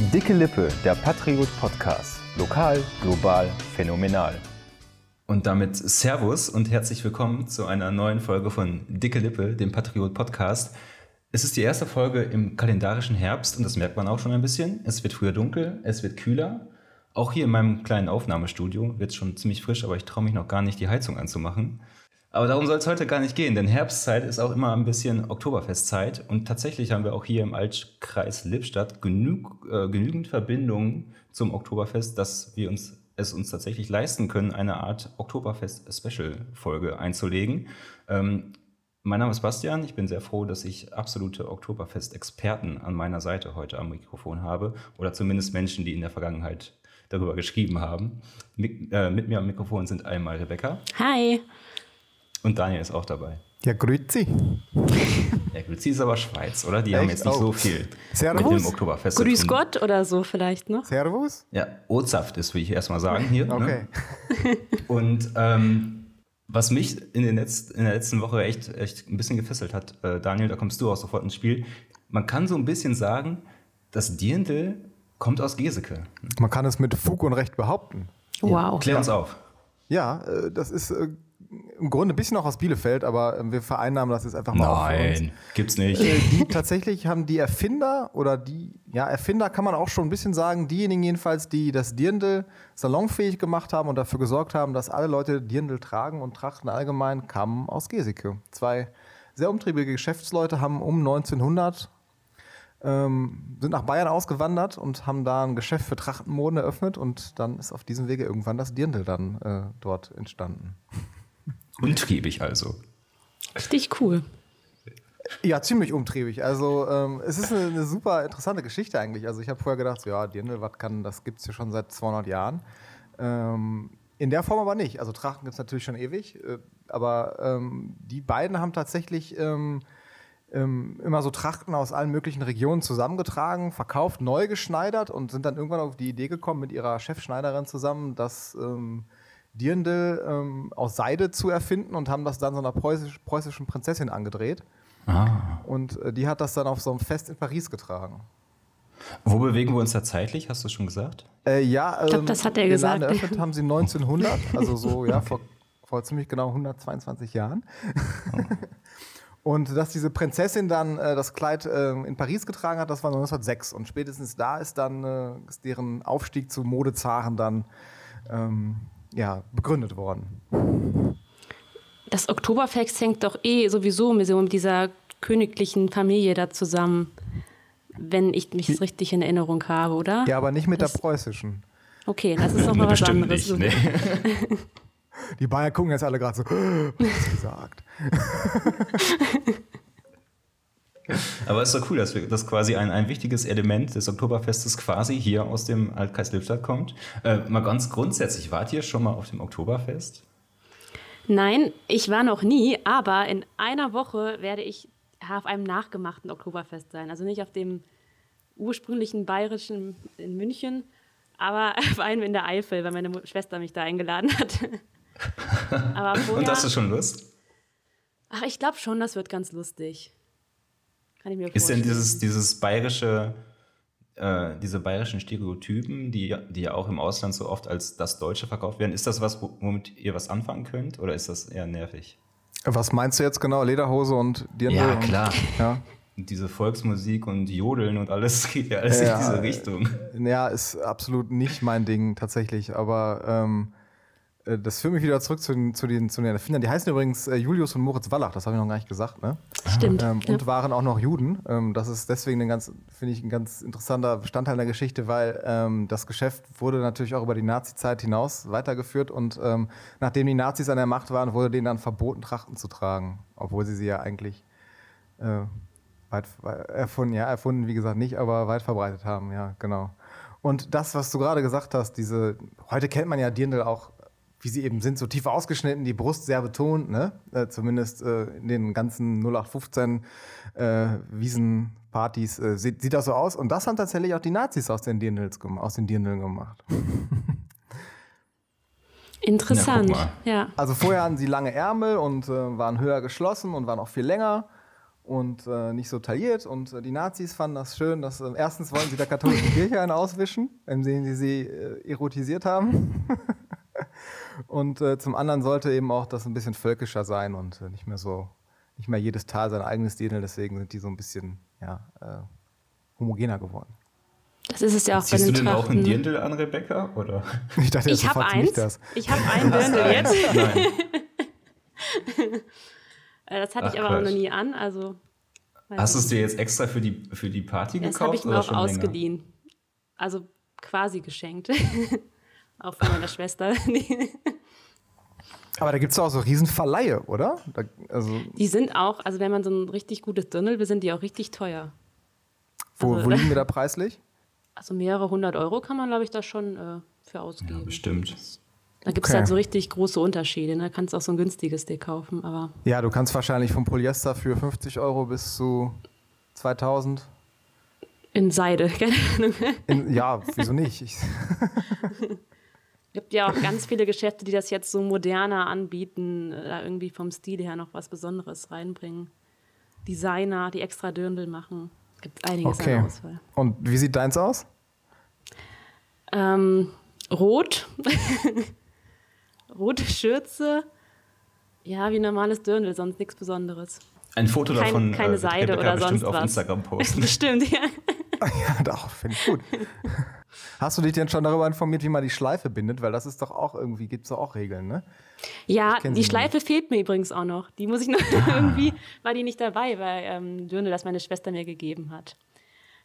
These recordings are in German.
Dicke Lippe, der Patriot Podcast. Lokal, global, phänomenal. Und damit Servus und herzlich willkommen zu einer neuen Folge von Dicke Lippe, dem Patriot Podcast. Es ist die erste Folge im kalendarischen Herbst und das merkt man auch schon ein bisschen. Es wird früher dunkel, es wird kühler. Auch hier in meinem kleinen Aufnahmestudio wird es schon ziemlich frisch, aber ich traue mich noch gar nicht, die Heizung anzumachen. Aber darum soll es heute gar nicht gehen, denn Herbstzeit ist auch immer ein bisschen Oktoberfestzeit. Und tatsächlich haben wir auch hier im Altkreis Lippstadt genug, äh, genügend Verbindungen zum Oktoberfest, dass wir uns es uns tatsächlich leisten können, eine Art Oktoberfest-Special-Folge einzulegen. Ähm, mein Name ist Bastian. Ich bin sehr froh, dass ich absolute Oktoberfest-Experten an meiner Seite heute am Mikrofon habe. Oder zumindest Menschen, die in der Vergangenheit darüber geschrieben haben. Mit, äh, mit mir am Mikrofon sind einmal Rebecca. Hi. Und Daniel ist auch dabei. Ja, grüezi. Ja, grüezi ist aber Schweiz, oder? Die Echt? haben jetzt nicht oh. so viel Servus. mit dem Oktoberfest Grüß Gott oder so vielleicht noch. Servus. Ja, Ozaft ist, will ich erstmal sagen hier. Ne? Okay. Ne? Und ähm, was mich in, den Letz-, in der letzten Woche echt, echt ein bisschen gefesselt hat, äh, Daniel, da kommst du auch sofort ins Spiel. Man kann so ein bisschen sagen, das Dirndl kommt aus Geseke. Man kann es mit Fug und Recht behaupten. Wow. Ja, klär uns auf. Ja, äh, das ist äh, im Grunde ein bisschen auch aus Bielefeld, aber wir vereinnahmen das jetzt einfach mal. Nein, gibt's nicht. Äh, die tatsächlich haben die Erfinder oder die, ja, Erfinder kann man auch schon ein bisschen sagen, diejenigen jedenfalls, die das Dirndl salonfähig gemacht haben und dafür gesorgt haben, dass alle Leute Dirndl tragen und trachten allgemein, kamen aus Geseke. Zwei sehr umtriebige Geschäftsleute haben um 1900 ähm, sind nach Bayern ausgewandert und haben da ein Geschäft für Trachtenmoden eröffnet und dann ist auf diesem Wege irgendwann das Dirndl dann äh, dort entstanden. Untriebig also. Richtig cool. Ja, ziemlich umtriebig. Also ähm, es ist eine, eine, super interessante Geschichte eigentlich. Also ich habe vorher gedacht, so, ja, Dirndl, was kann, das gibt es ja schon seit 200 Jahren. Ähm, in der Form aber nicht. Also Trachten gibt es natürlich schon ewig, äh, aber ähm, die beiden haben tatsächlich ähm, ähm, immer so Trachten aus allen möglichen Regionen zusammengetragen, verkauft, neu geschneidert und sind dann irgendwann auf die Idee gekommen mit ihrer Chefschneiderin zusammen, dass ähm, Dirndl ähm, aus Seide zu erfinden und haben das dann so einer preußisch, preußischen Prinzessin angedreht. Ah. Und äh, die hat das dann auf so einem Fest in Paris getragen. Wo bewegen wir uns da zeitlich, hast du schon gesagt? Äh, ja, ich glaube, das hat er ähm, gesagt. eröffnet haben sie 1900, also so, ja, vor, vor ziemlich genau 122 Jahren. Oh. Und dass diese Prinzessin dann äh, das Kleid äh, in Paris getragen hat, das war 1906. Und spätestens da ist dann äh, ist deren Aufstieg zu Modezaren dann ähm, ja, begründet worden. Das Oktoberfest hängt doch eh sowieso mit, so mit dieser königlichen Familie da zusammen, wenn ich mich richtig in Erinnerung habe, oder? Ja, aber nicht mit das der preußischen. Okay, das ist nochmal was anderes. Nicht, nee. Die Bayern gucken jetzt alle gerade so, was gesagt. Aber es ist doch cool, dass, wir, dass quasi ein, ein wichtiges Element des Oktoberfestes quasi hier aus dem Altkreis Lippstadt kommt. Äh, mal ganz grundsätzlich, wart ihr schon mal auf dem Oktoberfest? Nein, ich war noch nie, aber in einer Woche werde ich auf einem nachgemachten Oktoberfest sein. Also nicht auf dem ursprünglichen bayerischen in München, aber auf einem in der Eifel, weil meine Schwester mich da eingeladen hat. vorher, Und hast du schon Lust? Ach, ich glaube schon, das wird ganz lustig. Kann ich mir Ist denn dieses, dieses bayerische, äh, diese bayerischen Stereotypen, die, die ja auch im Ausland so oft als das Deutsche verkauft werden, ist das was, womit ihr was anfangen könnt oder ist das eher nervig? Was meinst du jetzt genau? Lederhose und Dirndl? Ja, klar. Und, ja. Und diese Volksmusik und Jodeln und alles geht ja alles ja, in diese Richtung. Ja, ist absolut nicht mein Ding tatsächlich, aber ähm, äh, das führt mich wieder zurück zu den, zu den, zu den Erfindern. Die heißen übrigens äh, Julius und Moritz Wallach, das habe ich noch gar nicht gesagt. Ne? Stimmt. Ähm, ja. Und waren auch noch Juden. Ähm, das ist deswegen ein ganz, finde ich, ein ganz interessanter Bestandteil der Geschichte, weil ähm, das Geschäft wurde natürlich auch über die Nazi-Zeit hinaus weitergeführt und ähm, nachdem die Nazis an der Macht waren, wurde denen dann verboten, Trachten zu tragen, obwohl sie sie ja eigentlich äh, weit, erfunden, ja, erfunden, wie gesagt, nicht, aber weit verbreitet haben, ja, genau. Und das, was du gerade gesagt hast, diese, heute kennt man ja Dirndl auch wie sie eben sind, so tief ausgeschnitten, die Brust sehr betont, ne? Äh, zumindest äh, in den ganzen 0815 äh, Wiesenpartys äh, sieht, sieht das so aus. Und das haben tatsächlich auch die Nazis aus den Dirndls, aus den Dirndln gemacht. Interessant, ja, ja. Also vorher hatten sie lange Ärmel und äh, waren höher geschlossen und waren auch viel länger. und äh, nicht so tailliert. Und äh, die Nazis fanden das schön, dass äh, erstens wollen sie der katholischen Kirche einen auswischen, indem sie sie äh, erotisiert haben. und äh, zum anderen sollte eben auch das ein bisschen völkischer sein und äh, nicht mehr so, nicht mehr jedes Tal sein eigenes Dirndl. Deswegen sind die so ein bisschen ja, homogener geworden. Das ist es ja auch Ziehst bei den du denn Trachten. auch ein Dirndl an, Rebecca? Oder? Ich dachte, ich habe eins. Das. Ich habe ein Dirndl jetzt. Nein. Äh, das hatte Ach, ich aber Quatsch. noch nie an. Also, Hast du es dir jetzt extra für die, für die Party das gekauft? Das habe ich mir auch ausgeliehen. Länger? Also quasi geschenkt. auch von meiner Schwester. Aber da gibt es auch so Riesenverleihe, oder? Da, also die sind auch, also wenn man so ein richtig gutes Dirndl will, sind die auch richtig teuer. Wo, also, wo liegen wir da preislich? Also mehrere hundert Euro kann man, glaube ich, da schon äh, für ausgeben. Ja, bestimmt. Da gibt es okay. halt so richtig große Unterschiede. Da ne? kannst du auch so ein günstiges Stick kaufen. Aber ja, du kannst wahrscheinlich vom Polyester für 50 Euro bis zu 2000. In Seide, keine Ahnung. In, ja, wieso nicht? Es gibt ja auch ganz viele Geschäfte, die das jetzt so moderner anbieten, äh, da irgendwie vom Stil her noch was Besonderes reinbringen. Designer, die extra Dirndl machen. Es gibt einiges okay. an Auswahl. Und wie sieht deins aus? Ähm, rot. rote Schürze. Ja, wie normales Dirndl, sonst nichts Besonderes. Ein Foto Kein, davon keine äh, Seide oder sonst auf was. Instagram posten. Bestimmt, ja. ja, doch, finde ich gut. Hast du dich denn schon darüber informiert, wie man die Schleife bindet? Weil das ist doch auch irgendwie, gibt es auch Regeln, ne? Ja, die Schleife nicht. fehlt mir übrigens auch noch. Die muss ich noch ah. irgendwie, war die nicht dabei bei ähm, Dirndl, das meine Schwester mir gegeben hat.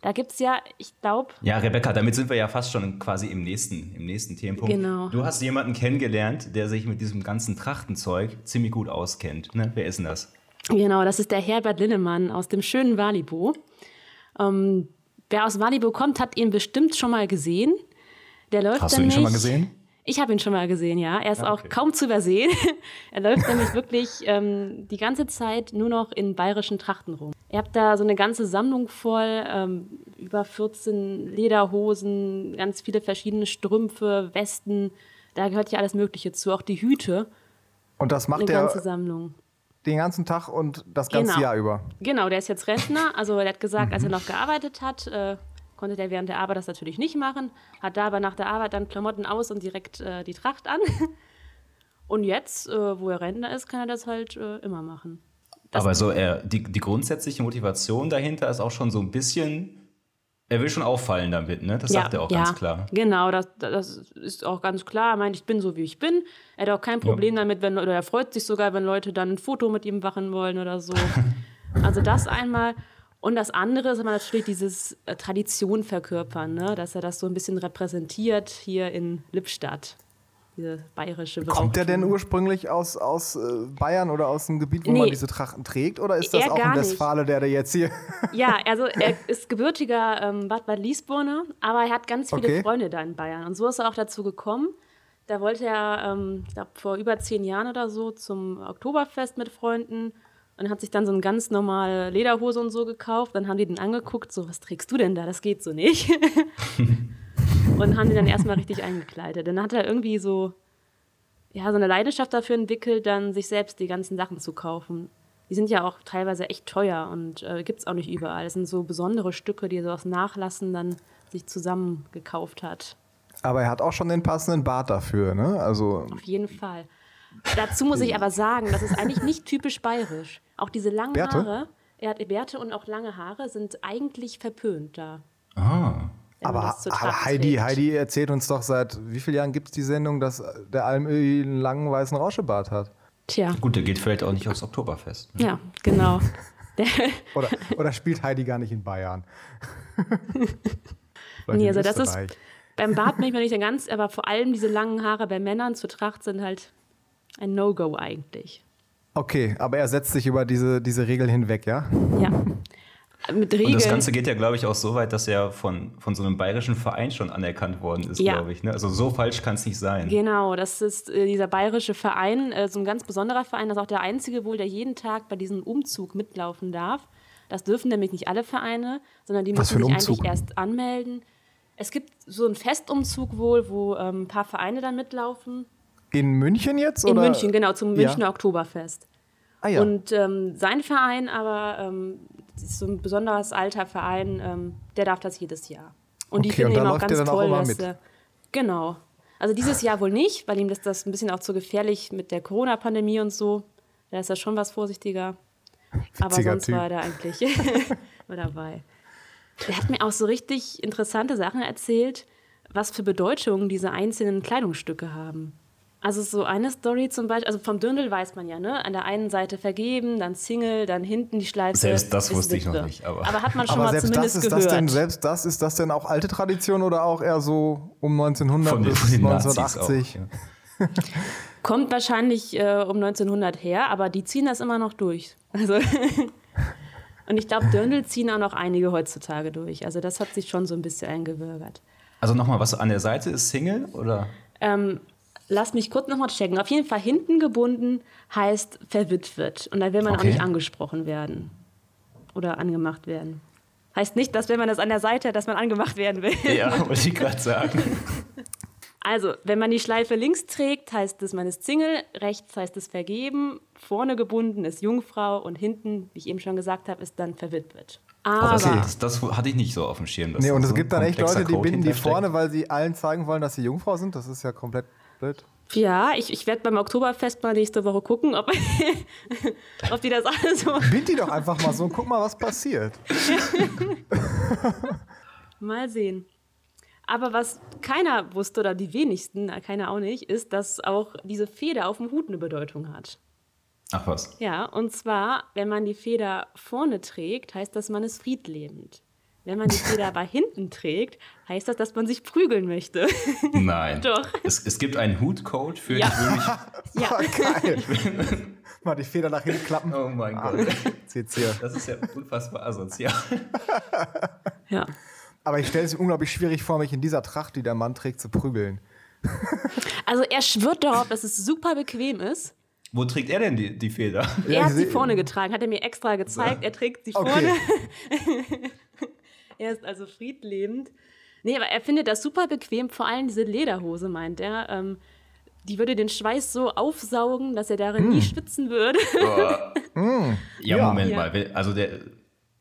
Da gibt es ja, ich glaube. Ja, Rebecca, damit sind wir ja fast schon quasi im nächsten, im nächsten Themenpunkt. Genau. Du hast jemanden kennengelernt, der sich mit diesem ganzen Trachtenzeug ziemlich gut auskennt. Ne? Wer ist denn das? Genau, das ist der Herbert Linnemann aus dem schönen Walibo. Ähm, wer aus Walibo kommt, hat ihn bestimmt schon mal gesehen. Der läuft Hast du ihn schon mal gesehen? Ich habe ihn schon mal gesehen, ja. Er ist ja, okay. auch kaum zu übersehen. er läuft nämlich wirklich ähm, die ganze Zeit nur noch in bayerischen Trachten rum. Ihr habt da so eine ganze Sammlung voll, ähm, über 14 Lederhosen, ganz viele verschiedene Strümpfe, Westen. Da gehört ja alles Mögliche zu, auch die Hüte. Und das macht er den ganzen Tag und das ganze genau. Jahr über. Genau, der ist jetzt Rentner. Also er hat gesagt, mhm. als er noch gearbeitet hat, äh, konnte der während der Arbeit das natürlich nicht machen, hat da aber nach der Arbeit dann Klamotten aus und direkt äh, die Tracht an. Und jetzt, äh, wo er Rentner ist, kann er das halt äh, immer machen. Das aber so er, die, die grundsätzliche Motivation dahinter ist auch schon so ein bisschen er will schon auffallen damit, ne? Das ja, sagt er auch ja, ganz klar. Genau, das, das ist auch ganz klar. Er meint, ich bin so, wie ich bin. Er hat auch kein Problem ja. damit, wenn, oder er freut sich sogar, wenn Leute dann ein Foto mit ihm machen wollen oder so. also das einmal. Und das andere ist aber natürlich dieses äh, Tradition verkörpern, ne? dass er das so ein bisschen repräsentiert hier in Lippstadt. Diese bayerische Brauchtum. Kommt der denn ursprünglich aus, aus äh, Bayern oder aus dem Gebiet, wo nee, man diese Trachten trägt? Oder ist das auch ein Westfale, der da jetzt hier. Ja, also er ist gebürtiger ähm, Bad Bad Liesburner, aber er hat ganz viele okay. Freunde da in Bayern. Und so ist er auch dazu gekommen. Da wollte er, ähm, ich glaube, vor über zehn Jahren oder so zum Oktoberfest mit Freunden und hat sich dann so eine ganz normale Lederhose und so gekauft. Dann haben die den angeguckt, so, was trägst du denn da? Das geht so nicht. und haben den dann erstmal richtig eingekleidet. Dann hat er irgendwie so, ja, so eine Leidenschaft dafür entwickelt, dann sich selbst die ganzen Sachen zu kaufen. Die sind ja auch teilweise echt teuer und äh, gibt es auch nicht überall. Das sind so besondere Stücke, die er so aus Nachlassen dann sich zusammen gekauft hat. Aber er hat auch schon den passenden Bart dafür, ne? Also Auf jeden Fall. Dazu muss ich aber sagen, das ist eigentlich nicht typisch bayerisch. Auch diese langen Bärte? Haare, er hat Bärte und auch lange Haare sind eigentlich verpönt da. Ah. Aber, aber Heidi, Heidi erzählt uns doch seit wie vielen Jahren gibt es die Sendung, dass der Almöhi einen langen weißen Rauschebart hat. Tja. Gut, der geht vielleicht auch nicht aufs Oktoberfest. Ne? Ja, genau. oder, oder spielt Heidi gar nicht in Bayern? nee, also das ist beim Bart bin ich mir nicht ganz, aber vor allem diese langen Haare bei Männern zur Tracht sind halt ein No-Go eigentlich. Okay, aber er setzt sich über diese, diese Regeln hinweg, ja? Ja. Mit Regeln. Und das Ganze geht ja, glaube ich, auch so weit, dass er von, von so einem bayerischen Verein schon anerkannt worden ist, ja. glaube ich. Ne? Also so falsch kann es nicht sein. Genau, das ist äh, dieser bayerische Verein, äh, so ein ganz besonderer Verein, das ist auch der einzige wohl, der jeden Tag bei diesem Umzug mitlaufen darf. Das dürfen nämlich nicht alle Vereine, sondern die müssen sich Umzug? eigentlich erst anmelden. Es gibt so einen Festumzug wohl, wo ähm, ein paar Vereine dann mitlaufen. In München jetzt? In München, genau, zum Münchner ja. Oktoberfest. Ah, ja. Und ähm, sein Verein aber, ähm, ist so ein besonders alter Verein, ähm, der darf das jedes Jahr. Und die Okay, finden da eben auch ganz auch toll, immer dass er- Genau. Also dieses Jahr wohl nicht, weil ihm ist das ein bisschen auch zu gefährlich mit der Corona-Pandemie und so. Da ist er schon was vorsichtiger. Aber Witziger sonst Typ. war er eigentlich war dabei. Der hat mir auch so richtig interessante Sachen erzählt, was für Bedeutungen diese einzelnen Kleidungsstücke haben. Also so eine Story zum Beispiel, also vom Dirndl weiß man ja, ne? An der einen Seite vergeben, dann Single, dann hinten die Schleife. Selbst das wusste ich noch nicht, aber- hat man schon Aber mal selbst das, zumindest ist gehört. das denn, selbst das, ist das denn auch alte Tradition oder auch eher so um 1900 Von bis von den Nazis 1980? auch. Ja. Kommt wahrscheinlich äh, um 1900 her, aber die ziehen das immer noch durch. Also und ich glaube, Dirndl ziehen auch noch einige heutzutage durch. Also das hat sich schon so ein bisschen eingewürgert. Also nochmal, was an der Seite ist Single oder? Ähm, lass mich kurz nochmal checken. Auf jeden Fall hinten gebunden heißt verwitwet. Und da will man auch Okay. nicht angesprochen werden. Oder angemacht werden. Heißt nicht, dass wenn man das an der Seite hat, dass man angemacht werden will. Ja, wollte ich gerade sagen. Also, wenn man die Schleife links trägt, heißt es, man ist Single, rechts heißt es vergeben, vorne gebunden ist Jungfrau und hinten, wie ich eben schon gesagt habe, ist dann verwitwet. Aber Das, das, das hatte ich nicht so auf dem Schirm. Nee, und so es ein gibt dann echt Leute, die binden die vorne, weil sie allen zeigen wollen, dass sie Jungfrau sind. Das ist ja komplett blöd. ja, ich, ich werde beim Oktoberfest mal nächste Woche gucken, ob, ob die das alle so Bind die doch einfach mal so und guck mal, was passiert. Mal sehen. Aber was keiner wusste oder die wenigsten, keiner auch nicht, ist, dass auch diese Feder auf dem Hut eine Bedeutung hat. Ach was. Ja, und zwar, wenn man die Feder vorne trägt, heißt das, man ist friedlebend. Wenn man die Feder aber hinten trägt, heißt das, dass man sich prügeln möchte. Nein. Doch. Es, es gibt einen Hutcode für Ja. ich will mich. ja, Geil. mal die Feder nach hinten klappen. Oh mein Ah, Gott. Hier. Das ist ja unfassbar asozial. ja. Aber ich stelle es mir unglaublich schwierig vor, mich in dieser Tracht, die der Mann trägt, zu prügeln. Also er schwört darauf, dass es super bequem ist. Wo trägt er denn die, die Feder? Ja, er hat sie vorne getragen, hat er mir extra gezeigt. Er trägt sie Okay. vorne. Er ist also friedlebend. Nee, aber er findet das super bequem, vor allem diese Lederhose, meint er. Ähm, die würde den Schweiß so aufsaugen, dass er darin Hm. nie schwitzen würde. Ja, Ja. Moment Ja. mal. Also der,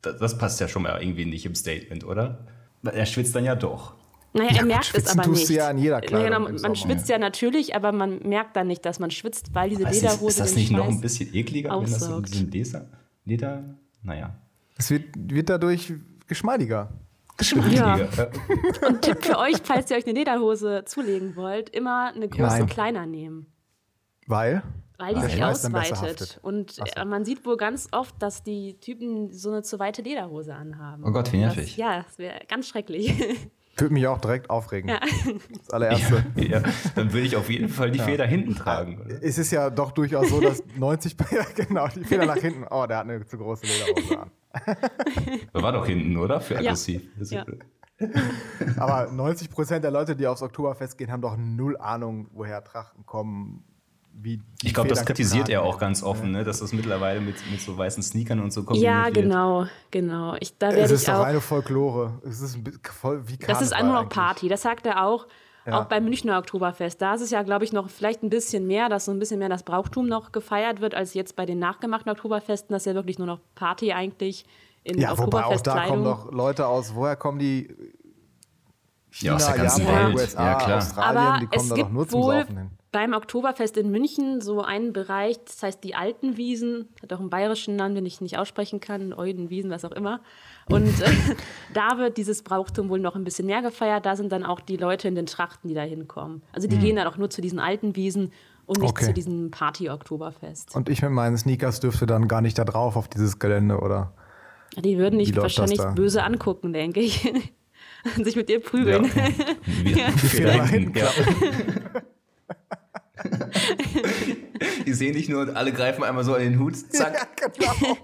das das passt ja schon mal irgendwie nicht im Statement, oder? Er schwitzt dann ja doch. Naja, Ja, er gut, merkt es aber tust nicht. du ja an jeder Kleidung genau, im man Sommer. schwitzt ja natürlich, aber man merkt dann nicht, dass man schwitzt, weil diese Aber ist, Lederhose ist das den nicht noch Schweiß ein bisschen ekliger, wenn das so aufsaugt. diesen Leder, Leder, naja. Es wird, wird dadurch geschmeidiger. Ja. Und Tipp für euch, falls ihr euch eine Lederhose zulegen wollt, immer eine Größe Nein. kleiner nehmen. Weil? Weil die Weil sich ausweitet. Und so. äh, man sieht wohl ganz oft, dass die Typen so eine zu weite Lederhose anhaben. Oh Gott, wie nervig. ja, das wäre ganz schrecklich. Würde mich auch direkt aufregen. Das allererste. Ja, dann würde ich auf jeden Fall die Feder hinten tragen. Oder? Es ist ja doch durchaus so, dass 90 ja, genau, die Feder nach hinten. Oh, der hat eine zu große Lederhose an. War doch hinten, oder? Für aggressiv. Ja. Aber 90 Prozent der Leute, die aufs Oktoberfest gehen, haben doch null Ahnung, woher Trachten kommen. Wie die Ich glaube, das kritisiert er auch ganz offen, ne? dass das mittlerweile mit, mit so weißen Sneakern und so kombiniert ja, genau, genau. Ich, da Es ist ich doch auch. reine Folklore. Es ist ein voll wie Das ist Karneval nur noch. Party. Das sagt er auch. Ja. Auch beim Münchner Oktoberfest. Da ist es ja, glaube ich, noch vielleicht ein bisschen mehr, dass so ein bisschen mehr das Brauchtum noch gefeiert wird, als jetzt bei den nachgemachten Oktoberfesten. Das ist ja wirklich nur noch Party eigentlich in Ja, wobei auch da kommen doch Leute aus, woher kommen die? Ja, aus der ganzen Japan, Welt. USA, Ja, klar. Australien, Aber die kommen es da gibt doch nur zum wohl Saufen hin. Beim Oktoberfest in München so einen Bereich, das heißt die Altenwiesen, hat auch einen bayerischen Namen, den ich nicht aussprechen kann, Eudenwiesen, was auch immer. Und äh, da wird dieses Brauchtum wohl noch ein bisschen mehr gefeiert. Da sind dann auch die Leute in den Trachten, die da hinkommen. Also die gehen dann auch nur zu diesen alten Wiesen und nicht. Okay. zu diesem Party-Oktoberfest. Und ich mit meinen Sneakers dürfte dann gar nicht da drauf auf dieses Gelände, oder? Die würden dich wahrscheinlich böse angucken, denke ich. und sich mit dir Ja. prügeln. Nach hinten ja. Die sehen dich nur und alle greifen einmal so an den Hut, zack. genau.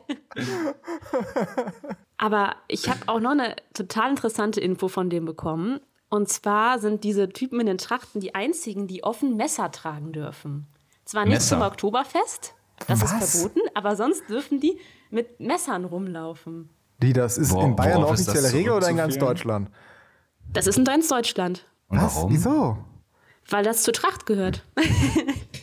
Aber ich habe auch noch eine total interessante Info von dem bekommen. Und zwar sind diese Typen in den Trachten die einzigen, die offen Messer tragen dürfen. Zwar nicht Messer? zum Oktoberfest, das Was? ist verboten, aber sonst dürfen die mit Messern rumlaufen. Die, das ist Wor- in Bayern das offizielle Regel oder in ganz? Deutschland? Das ist in ganz Deutschland, Und Was? warum? Wieso? weil das zur Tracht gehört.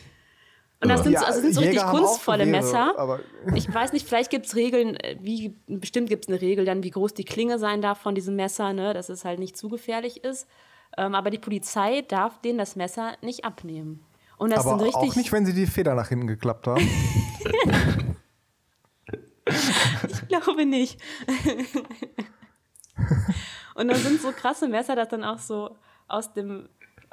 Und das sind, so, also sind so richtig kunstvolle Gewehre, Messer. Ich weiß nicht, vielleicht gibt es Regeln, äh, wie, bestimmt gibt es eine Regel dann, wie groß die Klinge sein darf von diesem Messer, ne, dass es halt nicht zu gefährlich ist. Ähm, aber die Polizei darf denen das Messer nicht abnehmen. Und das Aber sind richtig. auch nicht, wenn sie die Feder nach hinten geklappt haben. Ich glaube nicht. und dann sind so krasse Messer, das dann auch so aus dem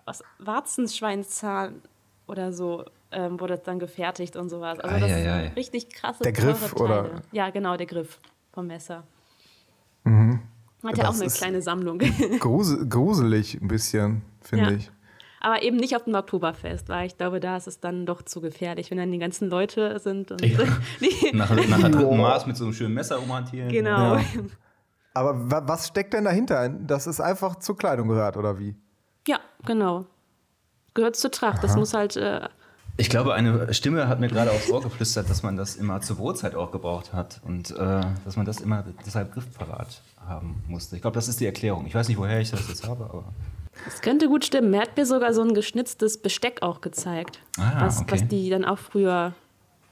aus Warzenschweinzahn oder so ähm, wurde das dann gefertigt und sowas. Also das Eieiei. sind richtig krasse Der Griff, Teile. oder? Ja, genau, der Griff vom Messer. Hat ja Mhm. Das auch eine ist- kleine Sammlung. Grusel, gruselig ein bisschen, finde Ja. ich. Aber eben nicht auf dem Oktoberfest, weil ich glaube, da ist es dann doch zu gefährlich, wenn dann die ganzen Leute sind und Ja. die, Nach, nach der dritten Maß mit so einem schönen Messer rumhantieren. genau. Ja. Aber wa was steckt denn dahinter? Dass es einfach zur Kleidung gehört, oder wie? Ja, genau. Gehört zur Tracht. Das muss halt äh, Ich glaube, eine Stimme hat mir gerade aufs Ohr geflüstert, dass man das immer zur Brotzeit auch gebraucht hat und äh, dass man das immer deshalb griffparat haben musste. Ich glaube, das ist die Erklärung. Ich weiß nicht, woher ich das jetzt habe, aber Es könnte gut stimmen. Er hat mir sogar so ein geschnitztes Besteck auch gezeigt, Ah, was, okay. was die dann auch früher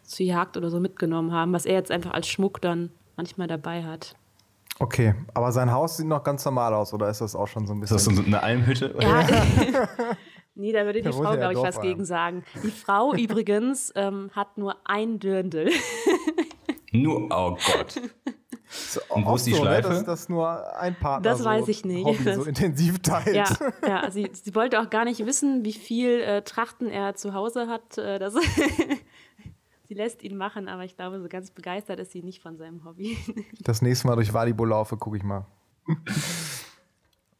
zur Jagd oder so mitgenommen haben, was er jetzt einfach als Schmuck dann manchmal dabei hat. Okay, aber sein Haus sieht noch ganz normal aus, oder ist das auch schon so ein ist bisschen? das so eine Almhütte? Ja. nee, da würde die Frau, glaube ich, was ein. gegen sagen. Die Frau übrigens ähm, hat nur ein Dirndl. Nur, oh Gott. So, Und wo ist die so, Schleife? Ne, dass das nur ein Partner Das so weiß ich nicht. Hobby so Das- intensiv teilt. Ja, ja sie, sie wollte auch gar nicht wissen, wie viel äh, Trachten er zu Hause hat. Äh, das sie lässt ihn machen, aber ich glaube, so ganz begeistert ist sie nicht von seinem Hobby. Das nächste Mal durch Walibo laufe, gucke ich mal.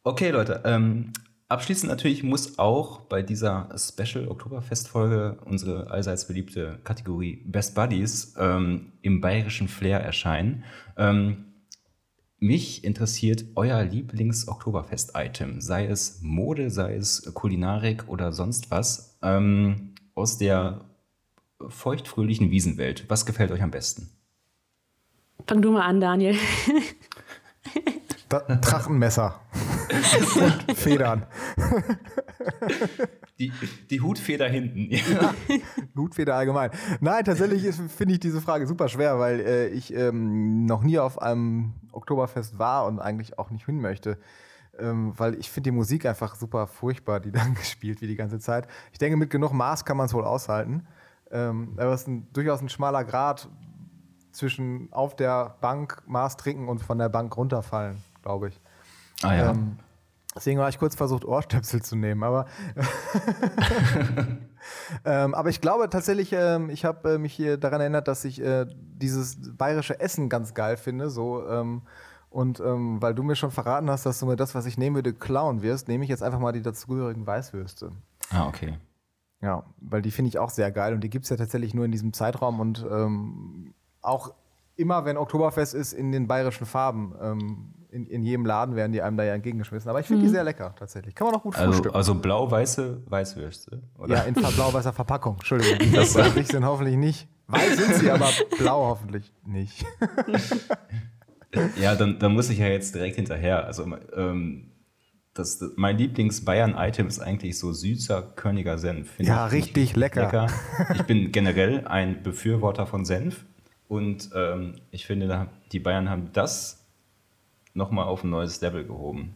Okay, Leute. Ähm, abschließend natürlich muss auch bei dieser Special Oktoberfest-Folge unsere allseits beliebte Kategorie Best Buddies ähm, im bayerischen Flair erscheinen. Ähm, mich interessiert euer Lieblings-Oktoberfest-Item, sei es Mode, sei es Kulinarik oder sonst was, ähm, aus der feuchtfröhlichen Wiesenwelt. Was gefällt euch am besten? Fang du mal an, Daniel. Da, Drachenmesser. Und Federn. Die, die Hutfeder hinten. Blutfeder allgemein. Nein, tatsächlich finde ich diese Frage super schwer, weil äh, ich ähm, noch nie auf einem Oktoberfest war und eigentlich auch nicht hin möchte. Ähm, weil ich finde die Musik einfach super furchtbar, die dann gespielt wird die ganze Zeit. Ich denke, mit genug Maß kann man es wohl aushalten. Ähm, aber es ist ein, durchaus ein schmaler Grad zwischen auf der Bank Maß trinken und von der Bank runterfallen, glaube ich. Ah ja. Ähm, deswegen war ich kurz versucht, Ohrstöpsel zu nehmen, aber. ähm, aber ich glaube tatsächlich, ähm, ich habe äh, mich hier daran erinnert, dass ich äh, dieses bayerische Essen ganz geil finde. So, ähm, und ähm, weil du mir schon verraten hast, dass du mir das, was ich nehmen würde, klauen wirst, nehme ich jetzt einfach mal die dazugehörigen Weißwürste. ah, okay. Ja, weil die finde ich auch sehr geil und die gibt es ja tatsächlich nur in diesem Zeitraum und ähm, auch immer, wenn Oktoberfest ist, in den bayerischen Farben. In, in jedem Laden werden die einem da ja entgegengeschmissen. Aber ich finde die sehr lecker tatsächlich. Kann man auch gut Also, frühstücken. also blau-weiße Weißwürste, oder? ja, in blau-weißer Verpackung. Entschuldigung. Das weiß sind hoffentlich nicht. Weiß sind sie, aber blau hoffentlich nicht. Ja, dann, dann muss ich ja jetzt direkt hinterher. Also ähm, das, das, mein Lieblings-Bayern-Item ist eigentlich so süßer, körniger Senf. Find Ja, ich richtig lecker. Ich bin generell ein Befürworter von Senf und ähm, ich finde, die Bayern haben das nochmal auf ein neues Level gehoben.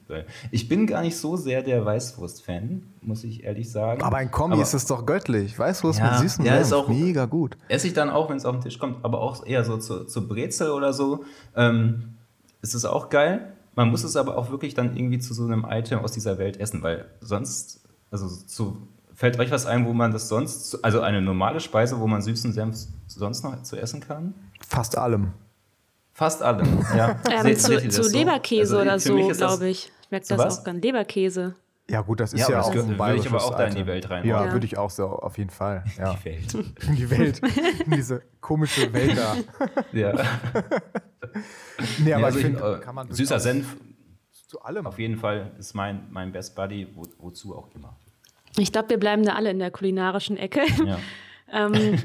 Ich bin gar nicht so sehr der Weißwurst-Fan, muss ich ehrlich sagen. Aber ein Kombi Aber ist es doch göttlich. Was Ja, mit süßem ja, ist Senf? auch- Mega gut. Esse ich dann auch, wenn es auf den Tisch kommt, aber auch eher so zu, zu Brezel oder so. Ähm, ist es auch geil. Man muss es aber auch wirklich dann irgendwie zu so einem Item aus dieser Welt essen, weil sonst, also zu, fällt euch was ein, wo man das sonst, also eine normale Speise, wo man süßen Senf sonst noch zu essen kann? Fast allem. Fast alle. Ja. Ähm, zu zu? Leberkäse Also oder so, glaube ich. Ich merke das was? auch ganz. Leberkäse. Ja, gut, das ist Ja, ja, auch ein würde ich aber auch da in die. Welt reinmachen. Ja, Ja. würde ich auch so, auf jeden Fall. Ja. Die Welt. In die Welt. In diese komische Welt da. Ja. Nee, aber Ja, also ich finde, äh, kann man süßer Senf, zu allem. auf jeden Fall, ist mein, mein Best Buddy, wo, wozu auch immer. Ich glaube, wir bleiben da alle in der kulinarischen Ecke. Ja. Ähm,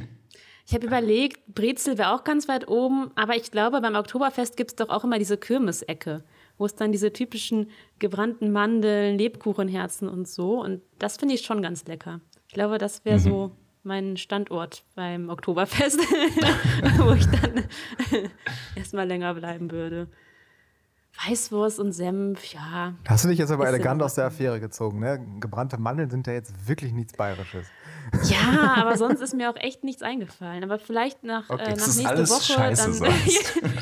ich habe überlegt, Brezel wäre auch ganz weit oben, aber ich glaube, beim Oktoberfest gibt es doch auch immer diese Kirmesecke, wo es dann diese typischen gebrannten Mandeln, Lebkuchenherzen und so. Und das finde ich schon ganz lecker. Ich glaube, das wäre so meinen Standort beim Oktoberfest, wo ich dann erstmal länger bleiben würde. Weißwurst und Senf, ja. Hast du dich jetzt aber elegant aus der. Affäre gezogen, ne? Gebrannte Mandeln sind ja jetzt wirklich nichts Bayerisches. Ja, aber sonst ist mir auch echt nichts eingefallen. Aber vielleicht nach, Okay. äh, nach ist nächste alles Woche scheiße dann.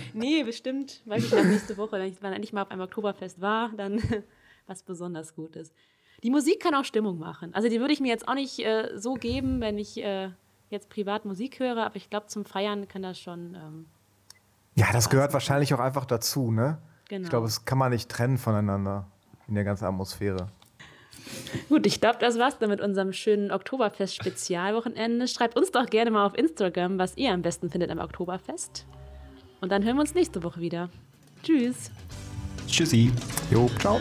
nee, bestimmt, weiß ich nach nächste Woche, wenn ich dann endlich mal auf einem Oktoberfest war, dann was besonders Gutes. Die Musik kann auch Stimmung machen. Also die würde ich mir jetzt auch nicht äh, so geben, wenn ich äh, jetzt privat Musik höre, aber ich glaube, zum Feiern kann das schon. Ähm, Ja, das gehört wahrscheinlich auch einfach dazu, ne? Genau. Ich glaube, das kann man nicht trennen voneinander in der ganzen Atmosphäre. Gut, ich glaube, das war's dann mit unserem schönen Oktoberfest-Spezialwochenende. Schreibt uns doch gerne mal auf Instagram, was ihr am besten findet am Oktoberfest. Und dann hören wir uns nächste Woche wieder. Tschüss. Tschüssi. Jo, ciao.